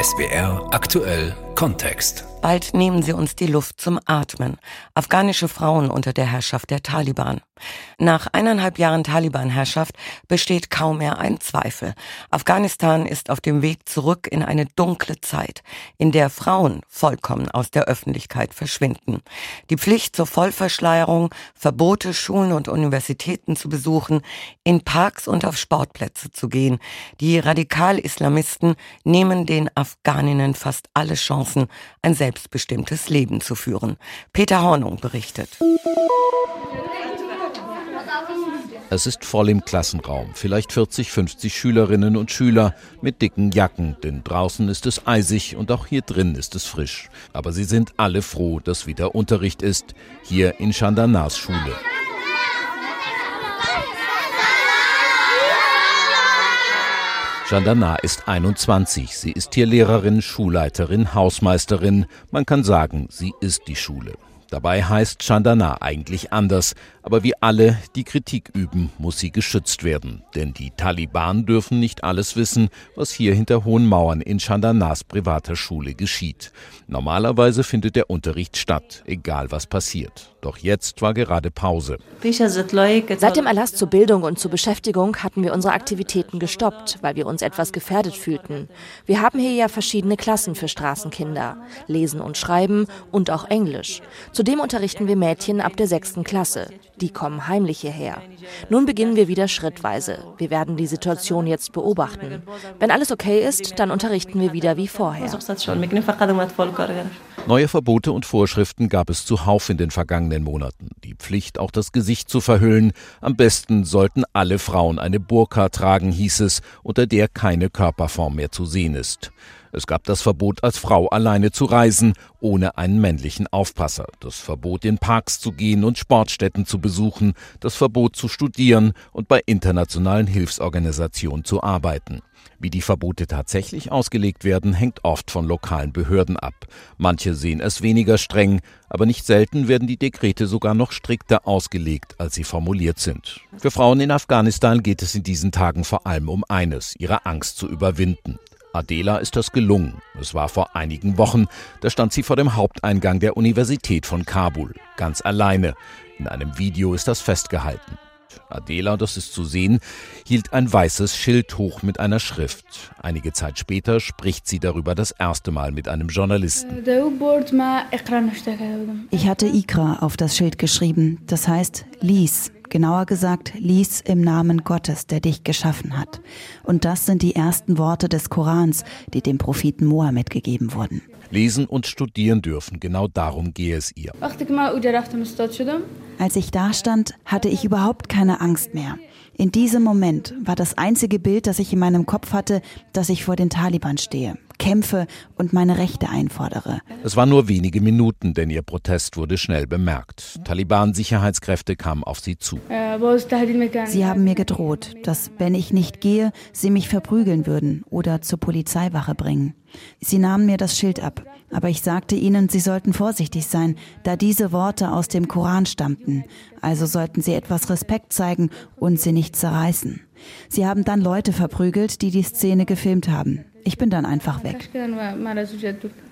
SBR aktuell Kontext. Bald nehmen sie uns die Luft zum Atmen. Afghanische Frauen unter der Herrschaft der Taliban. Nach eineinhalb Jahren Taliban-Herrschaft besteht kaum mehr ein Zweifel. Afghanistan ist auf dem Weg zurück in eine dunkle Zeit, in der Frauen vollkommen aus der Öffentlichkeit verschwinden. Die Pflicht zur Vollverschleierung, Verbote, Schulen und Universitäten zu besuchen, in Parks und auf Sportplätze zu gehen. Die Radikal-Islamisten nehmen den Afghaninnen fast alle Chancen, ein selbstbestimmtes Leben zu führen. Peter Hornung berichtet. Es ist voll im Klassenraum, vielleicht 40, 50 Schülerinnen und Schüler mit dicken Jacken, denn draußen ist es eisig und auch hier drin ist es frisch. Aber sie sind alle froh, dass wieder Unterricht ist, hier in Chandanas Schule. Chandana ist 21. Sie ist hier Lehrerin, Schulleiterin, Hausmeisterin. Man kann sagen, sie ist die Schule. Dabei heißt Chandana eigentlich anders, aber wie alle, die Kritik üben, muss sie geschützt werden. Denn die Taliban dürfen nicht alles wissen, was hier hinter hohen Mauern in Chandanas privater Schule geschieht. Normalerweise findet der Unterricht statt, egal was passiert. Doch jetzt war gerade Pause. Seit dem Erlass zur Bildung und zur Beschäftigung hatten wir unsere Aktivitäten gestoppt, weil wir uns etwas gefährdet fühlten. Wir haben hier ja verschiedene Klassen für Straßenkinder. Lesen und Schreiben und auch Englisch. Zudem unterrichten wir Mädchen ab der sechsten Klasse. Die kommen heimlich hierher. Nun beginnen wir wieder schrittweise. Wir werden die Situation jetzt beobachten. Wenn alles okay ist, dann unterrichten wir wieder wie vorher. Neue Verbote und Vorschriften gab es zuhauf in den vergangenen Monaten. Die Pflicht, auch das Gesicht zu verhüllen. Am besten sollten alle Frauen eine Burka tragen, hieß es, unter der keine Körperform mehr zu sehen ist. Es gab das Verbot, als Frau alleine zu reisen, ohne einen männlichen Aufpasser, das Verbot, in Parks zu gehen und Sportstätten zu besuchen, das Verbot zu studieren und bei internationalen Hilfsorganisationen zu arbeiten. Wie die Verbote tatsächlich ausgelegt werden, hängt oft von lokalen Behörden ab. Manche sehen es weniger streng, aber nicht selten werden die Dekrete sogar noch strikter ausgelegt, als sie formuliert sind. Für Frauen in Afghanistan geht es in diesen Tagen vor allem um eines, ihre Angst zu überwinden. Adela ist das gelungen. Es war vor einigen Wochen. Da stand sie vor dem Haupteingang der Universität von Kabul. Ganz alleine. In einem Video ist das festgehalten. Adela, das ist zu sehen, hielt ein weißes Schild hoch mit einer Schrift. Einige Zeit später spricht sie darüber das erste Mal mit einem Journalisten. Ich hatte Ikra auf das Schild geschrieben, das heißt lies. Genauer gesagt, lies im Namen Gottes, der dich geschaffen hat. Und das sind die ersten Worte des Korans, die dem Propheten Mohammed gegeben wurden. Lesen und studieren dürfen, genau darum gehe es ihr. Als ich da stand, hatte ich überhaupt keine Angst mehr. In diesem Moment war das einzige Bild, das ich in meinem Kopf hatte, dass ich vor den Taliban stehe, kämpfe und meine Rechte einfordere. Es waren nur wenige Minuten, denn ihr Protest wurde schnell bemerkt. Taliban-Sicherheitskräfte kamen auf sie zu. Sie haben mir gedroht, dass, wenn ich nicht gehe, sie mich verprügeln würden oder zur Polizeiwache bringen. Sie nahmen mir das Schild ab, aber ich sagte ihnen, sie sollten vorsichtig sein, da diese Worte aus dem Koran stammten. Also sollten sie etwas Respekt zeigen und sie nicht zerreißen. Sie haben dann Leute verprügelt, die die Szene gefilmt haben. Ich bin dann einfach weg.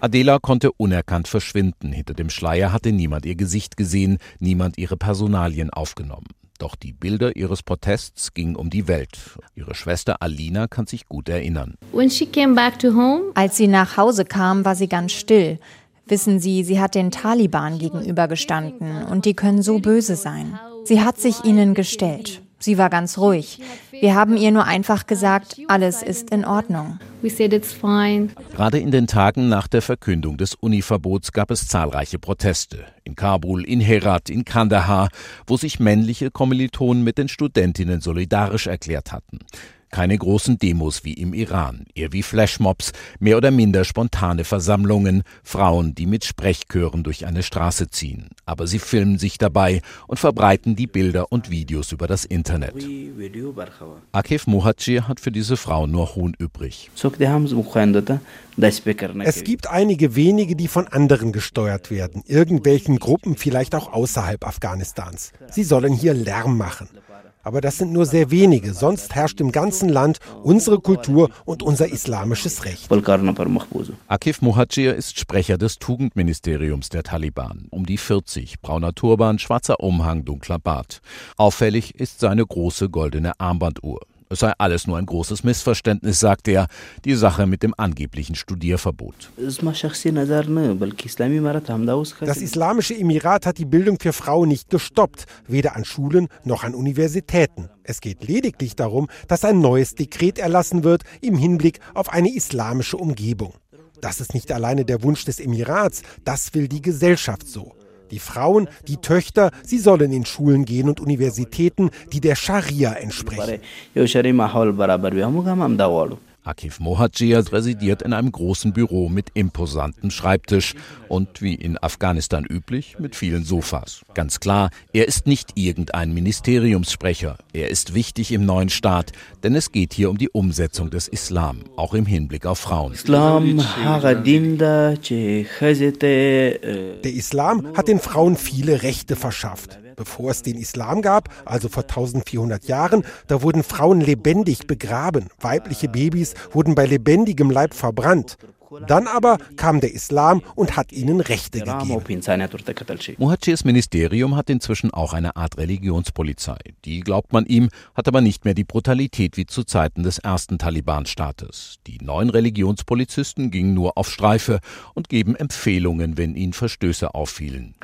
Adela konnte unerkannt verschwinden. Hinter dem Schleier hatte niemand ihr Gesicht gesehen, niemand ihre Personalien aufgenommen. Doch die Bilder ihres Protests gingen um die Welt. Ihre Schwester Alina kann sich gut erinnern. Als sie nach Hause kam, war sie ganz still. Wissen Sie, sie hat den Taliban gegenübergestanden und die können so böse sein. Sie hat sich ihnen gestellt. Sie war ganz ruhig. Wir haben ihr nur einfach gesagt, alles ist in Ordnung. Gerade in den Tagen nach der Verkündung des Univerbots gab es zahlreiche Proteste. In Kabul, in Herat, in Kandahar, wo sich männliche Kommilitonen mit den Studentinnen solidarisch erklärt hatten. Keine großen Demos wie im Iran, eher wie Flashmobs, mehr oder minder spontane Versammlungen, Frauen, die mit Sprechchören durch eine Straße ziehen. Aber sie filmen sich dabei und verbreiten die Bilder und Videos über das Internet. Akif Muhajir hat für diese Frauen nur Hohn übrig. Es gibt einige wenige, die von anderen gesteuert werden, irgendwelchen Gruppen vielleicht auch außerhalb Afghanistans. Sie sollen hier Lärm machen. Aber das sind nur sehr wenige. Sonst herrscht im ganzen Land unsere Kultur und unser islamisches Recht. Akif Muhajir ist Sprecher des Tugendministeriums der Taliban. Um die 40, brauner Turban, schwarzer Umhang, dunkler Bart. Auffällig ist seine große goldene Armbanduhr. Es sei alles nur ein großes Missverständnis, sagt er, die Sache mit dem angeblichen Studierverbot. Das Islamische Emirat hat die Bildung für Frauen nicht gestoppt, weder an Schulen noch an Universitäten. Es geht lediglich darum, dass ein neues Dekret erlassen wird im Hinblick auf eine islamische Umgebung. Das ist nicht alleine der Wunsch des Emirats, das will die Gesellschaft so. Die Frauen, die Töchter, sie sollen in Schulen gehen und Universitäten, die der Scharia entsprechen. Akif Mohadjir residiert in einem großen Büro mit imposantem Schreibtisch und wie in Afghanistan üblich mit vielen Sofas. Ganz klar, er ist nicht irgendein Ministeriumssprecher. Er ist wichtig im neuen Staat, denn es geht hier um die Umsetzung des Islam, auch im Hinblick auf Frauen. Der Islam hat den Frauen viele Rechte verschafft. Bevor es den Islam gab, also vor 1400 Jahren, da wurden Frauen lebendig begraben. Weibliche Babys wurden bei lebendigem Leib verbrannt. Dann aber kam der Islam und hat ihnen Rechte gegeben. Muhajirs Ministerium hat inzwischen auch eine Art Religionspolizei. Die, glaubt man ihm, hat aber nicht mehr die Brutalität wie zu Zeiten des ersten Taliban-Staates. Die neuen Religionspolizisten gingen nur auf Streife und geben Empfehlungen, wenn ihnen Verstöße auffielen.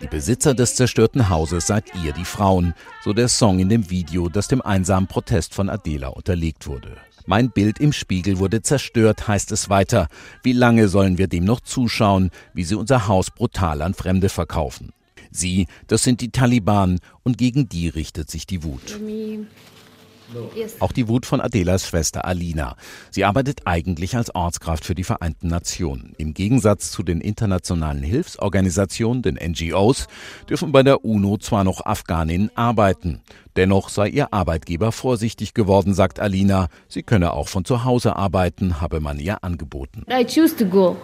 Die Besitzer des zerstörten Hauses seid ihr die Frauen, so der Song in dem Video, das dem einsamen Protest von Adela unterlegt wurde. Mein Bild im Spiegel wurde zerstört, heißt es weiter. Wie lange sollen wir dem noch zuschauen, wie sie unser Haus brutal an Fremde verkaufen? Sie, das sind die Taliban, und gegen die richtet sich die Wut. Auch die Wut von Adelas Schwester Alina. Sie arbeitet eigentlich als Ortskraft für die Vereinten Nationen. Im Gegensatz zu den internationalen Hilfsorganisationen, den NGOs, dürfen bei der UNO zwar noch Afghaninnen arbeiten. Dennoch sei ihr Arbeitgeber vorsichtig geworden, sagt Alina. Sie könne auch von zu Hause arbeiten, habe man ihr angeboten. I choose to go.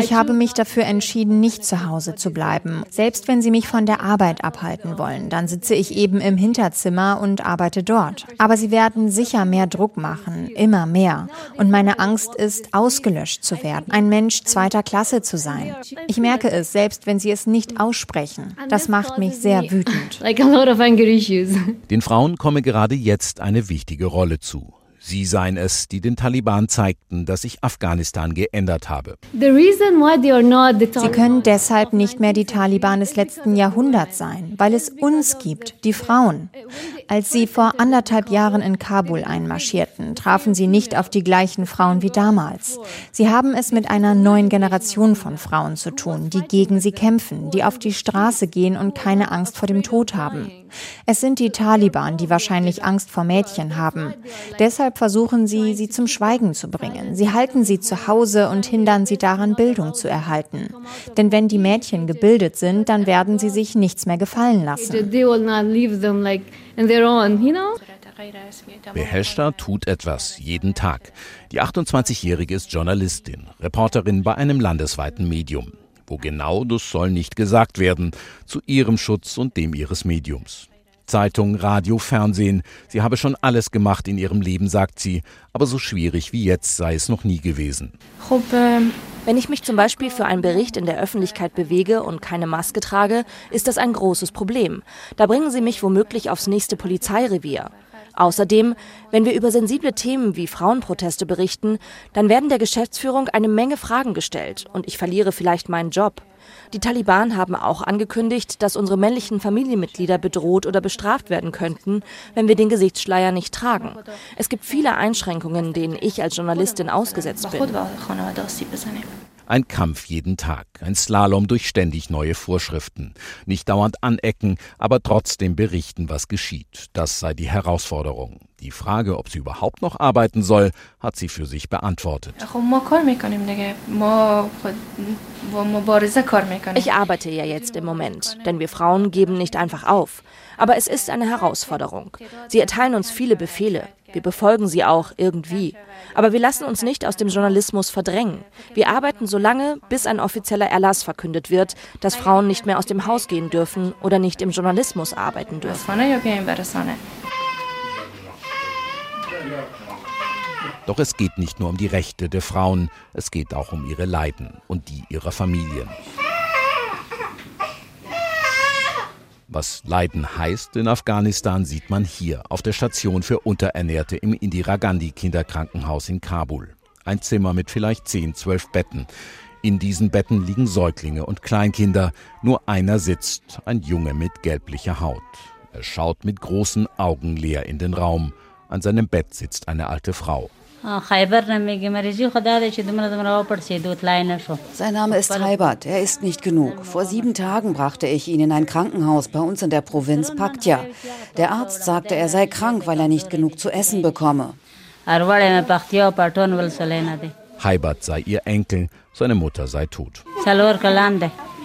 Ich habe mich dafür entschieden, nicht zu Hause zu bleiben. Selbst wenn sie mich von der Arbeit abhalten wollen, dann sitze ich eben im Hinterzimmer und arbeite dort. Aber sie werden sicher mehr Druck machen, immer mehr. Und meine Angst ist, ausgelöscht zu werden, ein Mensch zweiter Klasse zu sein. Ich merke es, selbst wenn sie es nicht aussprechen. Das macht mich sehr wütend. Den Frauen komme gerade jetzt eine wichtige Rolle zu. Sie seien es, die den Taliban zeigten, dass sich Afghanistan geändert habe. Sie können deshalb nicht mehr die Taliban des letzten Jahrhunderts sein, weil es uns gibt, die Frauen. Als sie vor anderthalb Jahren in Kabul einmarschierten, trafen sie nicht auf die gleichen Frauen wie damals. Sie haben es mit einer neuen Generation von Frauen zu tun, die gegen sie kämpfen, die auf die Straße gehen und keine Angst vor dem Tod haben. Es sind die Taliban, die wahrscheinlich Angst vor Mädchen haben. Deshalb versuchen sie, sie zum Schweigen zu bringen. Sie halten sie zu Hause und hindern sie daran, Bildung zu erhalten. Denn wenn die Mädchen gebildet sind, dann werden sie sich nichts mehr gefallen lassen. Beheshta tut etwas, jeden Tag. Die 28-Jährige ist Journalistin, Reporterin bei einem landesweiten Medium. Wo genau, das soll nicht gesagt werden, zu ihrem Schutz und dem ihres Mediums. Zeitung, Radio, Fernsehen. Sie habe schon alles gemacht in ihrem Leben, sagt sie, aber so schwierig wie jetzt sei es noch nie gewesen. Wenn ich mich zum Beispiel für einen Bericht in der Öffentlichkeit bewege und keine Maske trage, ist das ein großes Problem. Da bringen sie mich womöglich aufs nächste Polizeirevier. Außerdem, wenn wir über sensible Themen wie Frauenproteste berichten, dann werden der Geschäftsführung eine Menge Fragen gestellt und ich verliere vielleicht meinen Job. Die Taliban haben auch angekündigt, dass unsere männlichen Familienmitglieder bedroht oder bestraft werden könnten, wenn wir den Gesichtsschleier nicht tragen. Es gibt viele Einschränkungen, denen ich als Journalistin ausgesetzt bin. Ein Kampf jeden Tag, ein Slalom durch ständig neue Vorschriften. Nicht dauernd anecken, aber trotzdem berichten, was geschieht. Das sei die Herausforderung. Die Frage, ob sie überhaupt noch arbeiten soll, hat sie für sich beantwortet. Ich arbeite ja jetzt im Moment, denn wir Frauen geben nicht einfach auf. Aber es ist eine Herausforderung. Sie erteilen uns viele Befehle. Wir befolgen sie auch irgendwie. Aber wir lassen uns nicht aus dem Journalismus verdrängen. Wir arbeiten so lange, bis ein offizieller Erlass verkündet wird, dass Frauen nicht mehr aus dem Haus gehen dürfen oder nicht im Journalismus arbeiten dürfen. Doch es geht nicht nur um die Rechte der Frauen, es geht auch um ihre Leiden und die ihrer Familien. Was Leiden heißt in Afghanistan, sieht man hier auf der Station für Unterernährte im Indira Gandhi Kinderkrankenhaus in Kabul. Ein Zimmer mit vielleicht 10, 12 Betten. In diesen Betten liegen Säuglinge und Kleinkinder. Nur einer sitzt, ein Junge mit gelblicher Haut. Er schaut mit großen Augen leer in den Raum. An seinem Bett sitzt eine alte Frau. Sein Name ist Haibert, er ist nicht genug. Vor sieben Tagen brachte ich ihn in ein Krankenhaus bei uns in der Provinz Paktya. Der Arzt sagte, er sei krank, weil er nicht genug zu essen bekomme. Haibert sei ihr Enkel, seine Mutter sei tot.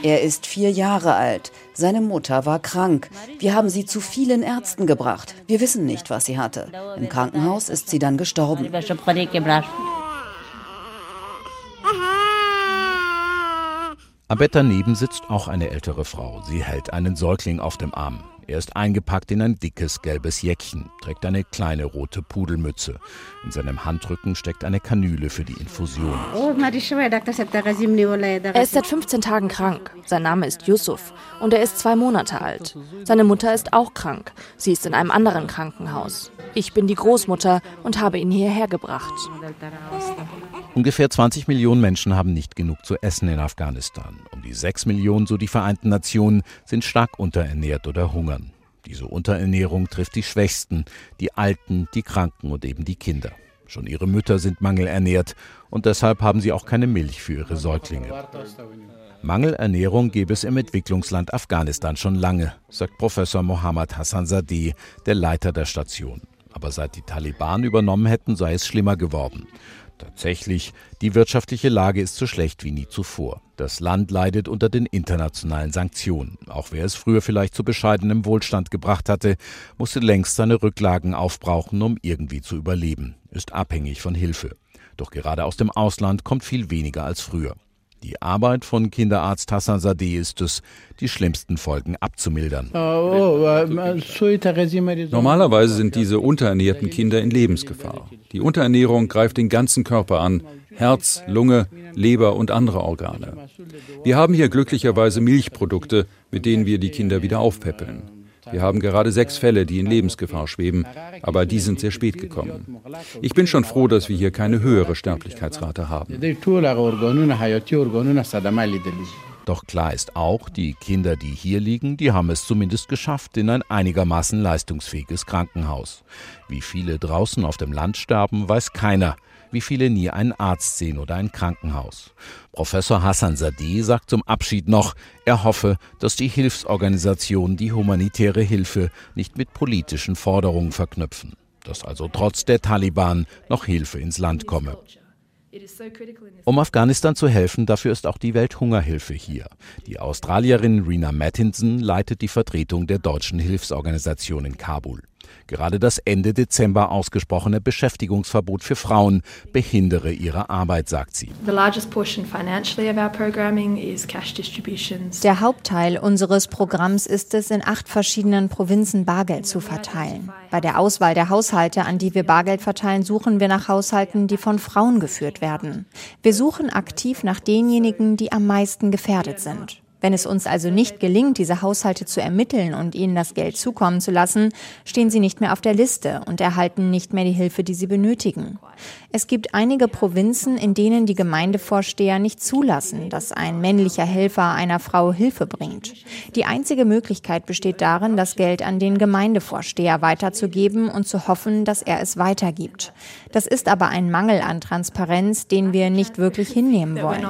Er ist vier Jahre alt. Seine Mutter war krank. Wir haben sie zu vielen Ärzten gebracht. Wir wissen nicht, was sie hatte. Im Krankenhaus ist sie dann gestorben. Am Bett daneben sitzt auch eine ältere Frau. Sie hält einen Säugling auf dem Arm. Er ist eingepackt in ein dickes gelbes Jäckchen, trägt eine kleine rote Pudelmütze. In seinem Handrücken steckt eine Kanüle für die Infusion. Er ist seit 15 Tagen krank. Sein Name ist Yusuf und er ist zwei Monate alt. Seine Mutter ist auch krank. Sie ist in einem anderen Krankenhaus. Ich bin die Großmutter und habe ihn hierher gebracht. Ungefähr 20 Millionen Menschen haben nicht genug zu essen in Afghanistan. Um die 6 Millionen, so die Vereinten Nationen, sind stark unterernährt oder hungern. Diese Unterernährung trifft die Schwächsten, die Alten, die Kranken und eben die Kinder. Schon ihre Mütter sind mangelernährt und deshalb haben sie auch keine Milch für ihre Säuglinge. Mangelernährung gäbe es im Entwicklungsland Afghanistan schon lange, sagt Professor Mohammad Hassan Sadeh, der Leiter der Station. Aber seit die Taliban übernommen hätten, sei es schlimmer geworden. Tatsächlich, die wirtschaftliche Lage ist so schlecht wie nie zuvor. Das Land leidet unter den internationalen Sanktionen. Auch wer es früher vielleicht zu bescheidenem Wohlstand gebracht hatte, musste längst seine Rücklagen aufbrauchen, um irgendwie zu überleben, ist abhängig von Hilfe. Doch gerade aus dem Ausland kommt viel weniger als früher. Die Arbeit von Kinderarzt Hassan Sadeh ist es, die schlimmsten Folgen abzumildern. Normalerweise sind diese unterernährten Kinder in Lebensgefahr. Die Unterernährung greift den ganzen Körper an, Herz, Lunge, Leber und andere Organe. Wir haben hier glücklicherweise Milchprodukte, mit denen wir die Kinder wieder aufpäppeln. Wir haben gerade sechs Fälle, die in Lebensgefahr schweben, aber die sind sehr spät gekommen. Ich bin schon froh, dass wir hier keine höhere Sterblichkeitsrate haben. Doch klar ist auch, die Kinder, die hier liegen, die haben es zumindest geschafft in ein einigermaßen leistungsfähiges Krankenhaus. Wie viele draußen auf dem Land sterben, weiß keiner wie viele nie einen Arzt sehen oder ein Krankenhaus. Professor Hassan Sadeh sagt zum Abschied noch, er hoffe, dass die Hilfsorganisationen die humanitäre Hilfe nicht mit politischen Forderungen verknüpfen, dass also trotz der Taliban noch Hilfe ins Land komme. Um Afghanistan zu helfen, dafür ist auch die Welthungerhilfe hier. Die Australierin Rena Mattinson leitet die Vertretung der deutschen Hilfsorganisation in Kabul. Gerade das Ende Dezember ausgesprochene Beschäftigungsverbot für Frauen behindere ihre Arbeit, sagt sie. Der Hauptteil unseres Programms ist es, in acht verschiedenen Provinzen Bargeld zu verteilen. Bei der Auswahl der Haushalte, an die wir Bargeld verteilen, suchen wir nach Haushalten, die von Frauen geführt werden. Wir suchen aktiv nach denjenigen, die am meisten gefährdet sind. Wenn es uns also nicht gelingt, diese Haushalte zu ermitteln und ihnen das Geld zukommen zu lassen, stehen sie nicht mehr auf der Liste und erhalten nicht mehr die Hilfe, die sie benötigen. Es gibt einige Provinzen, in denen die Gemeindevorsteher nicht zulassen, dass ein männlicher Helfer einer Frau Hilfe bringt. Die einzige Möglichkeit besteht darin, das Geld an den Gemeindevorsteher weiterzugeben und zu hoffen, dass er es weitergibt. Das ist aber ein Mangel an Transparenz, den wir nicht wirklich hinnehmen wollen.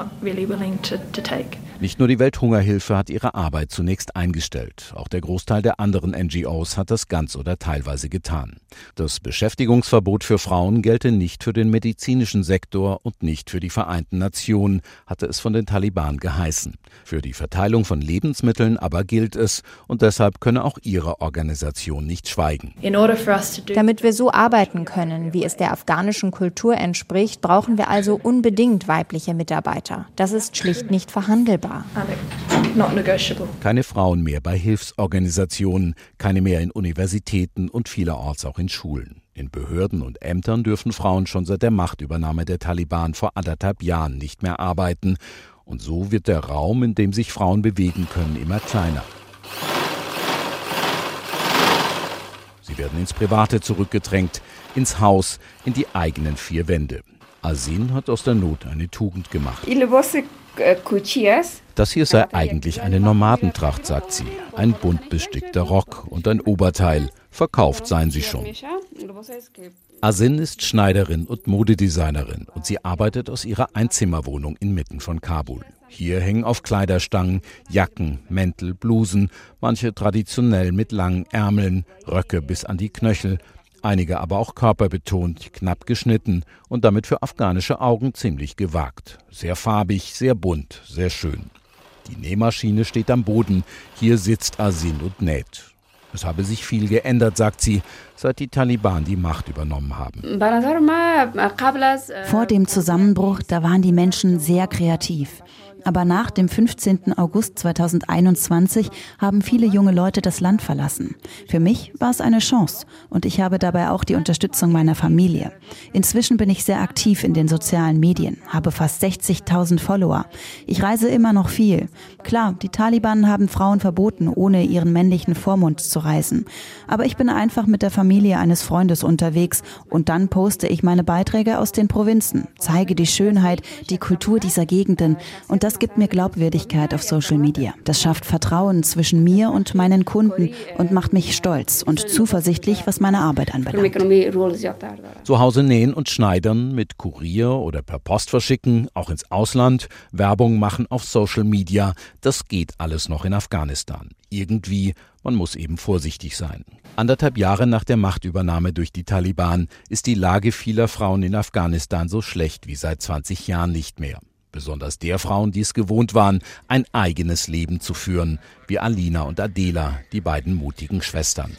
Nicht nur die Welthungerhilfe hat ihre Arbeit zunächst eingestellt. Auch der Großteil der anderen NGOs hat das ganz oder teilweise getan. Das Beschäftigungsverbot für Frauen gelte nicht für den medizinischen Sektor und nicht für die Vereinten Nationen, hatte es von den Taliban geheißen. Für die Verteilung von Lebensmitteln aber gilt es und deshalb könne auch ihre Organisation nicht schweigen. Damit wir so arbeiten können, wie es der afghanischen Kultur entspricht, brauchen wir also unbedingt weibliche Mitarbeiter. Das ist schlicht nicht verhandelbar verhandelbar. Keine Frauen mehr bei Hilfsorganisationen, keine mehr in Universitäten und vielerorts auch in Schulen. In Behörden und Ämtern dürfen Frauen schon seit der Machtübernahme der Taliban vor anderthalb Jahren nicht mehr arbeiten. Und so wird der Raum, in dem sich Frauen bewegen können, immer kleiner. Sie werden ins Private zurückgedrängt, ins Haus, in die eigenen vier Wände. Asin hat aus der Not eine Tugend gemacht. Das hier sei eigentlich eine Nomadentracht, sagt sie. Ein bunt bestickter Rock und ein Oberteil. Verkauft seien sie schon. Asin ist Schneiderin und Modedesignerin und sie arbeitet aus ihrer Einzimmerwohnung inmitten von Kabul. Hier hängen auf Kleiderstangen Jacken, Mäntel, Blusen, manche traditionell mit langen Ärmeln, Röcke bis an die Knöchel, einige aber auch körperbetont, knapp geschnitten und damit für afghanische Augen ziemlich gewagt. Sehr farbig, sehr bunt, sehr schön. Die Nähmaschine steht am Boden, hier sitzt Asin und näht. Es habe sich viel geändert, sagt sie, seit die Taliban die Macht übernommen haben. Vor dem Zusammenbruch, da waren die Menschen sehr kreativ. Aber nach dem 15. August 2021 haben viele junge Leute das Land verlassen. Für mich war es eine Chance und ich habe dabei auch die Unterstützung meiner Familie. Inzwischen bin ich sehr aktiv in den sozialen Medien, habe fast 60.000 Follower. Ich reise immer noch viel. Klar, die Taliban haben Frauen verboten, ohne ihren männlichen Vormund zu reisen. Aber ich bin einfach mit der Familie eines Freundes unterwegs und dann poste ich meine Beiträge aus den Provinzen, zeige die Schönheit, die Kultur dieser Gegenden und das gibt mir Glaubwürdigkeit auf Social Media. Das schafft Vertrauen zwischen mir und meinen Kunden und macht mich stolz und zuversichtlich, was meine Arbeit anbelangt. Zu Hause nähen und schneidern, mit Kurier oder per Post verschicken, auch ins Ausland, Werbung machen auf Social Media, das geht alles noch in Afghanistan. Irgendwie, man muss eben vorsichtig sein. Anderthalb Jahre nach der Machtübernahme durch die Taliban ist die Lage vieler Frauen in Afghanistan so schlecht wie seit 20 Jahren nicht mehr besonders der Frauen, die es gewohnt waren, ein eigenes Leben zu führen, wie Alina und Adela, die beiden mutigen Schwestern.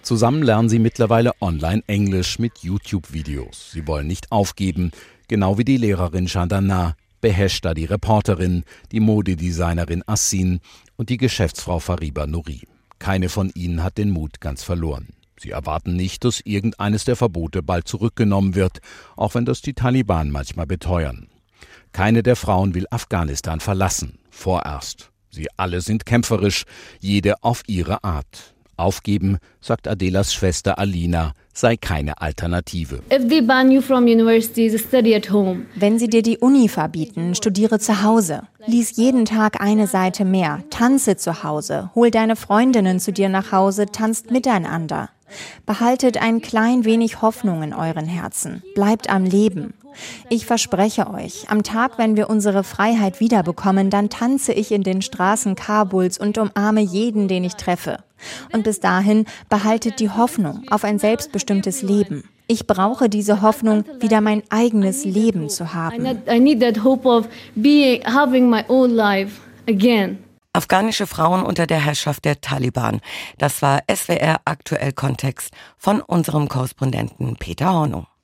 Zusammen lernen sie mittlerweile online Englisch mit YouTube-Videos. Sie wollen nicht aufgeben, genau wie die Lehrerin Chandana, Beheshta, die Reporterin, die Modedesignerin Assin und die Geschäftsfrau Fariba Nouri. Keine von ihnen hat den Mut ganz verloren. Sie erwarten nicht, dass irgendeines der Verbote bald zurückgenommen wird, auch wenn das die Taliban manchmal beteuern. Keine der Frauen will Afghanistan verlassen, vorerst. Sie alle sind kämpferisch, jede auf ihre Art. Aufgeben, sagt Adelas Schwester Alina, sei keine Alternative. Wenn sie dir die Uni verbieten, studiere zu Hause. Lies jeden Tag eine Seite mehr, tanze zu Hause, hol deine Freundinnen zu dir nach Hause, tanzt miteinander. Behaltet ein klein wenig Hoffnung in euren Herzen. Bleibt am Leben. Ich verspreche euch, am Tag, wenn wir unsere Freiheit wiederbekommen, dann tanze ich in den Straßen Kabuls und umarme jeden, den ich treffe. Und bis dahin behaltet die Hoffnung auf ein selbstbestimmtes Leben. Ich brauche diese Hoffnung, wieder mein eigenes Leben zu haben. I need that hope of being, having my own life again. Afghanische Frauen unter der Herrschaft der Taliban. Das war SWR aktuell Kontext von unserem Korrespondenten Peter Hornung.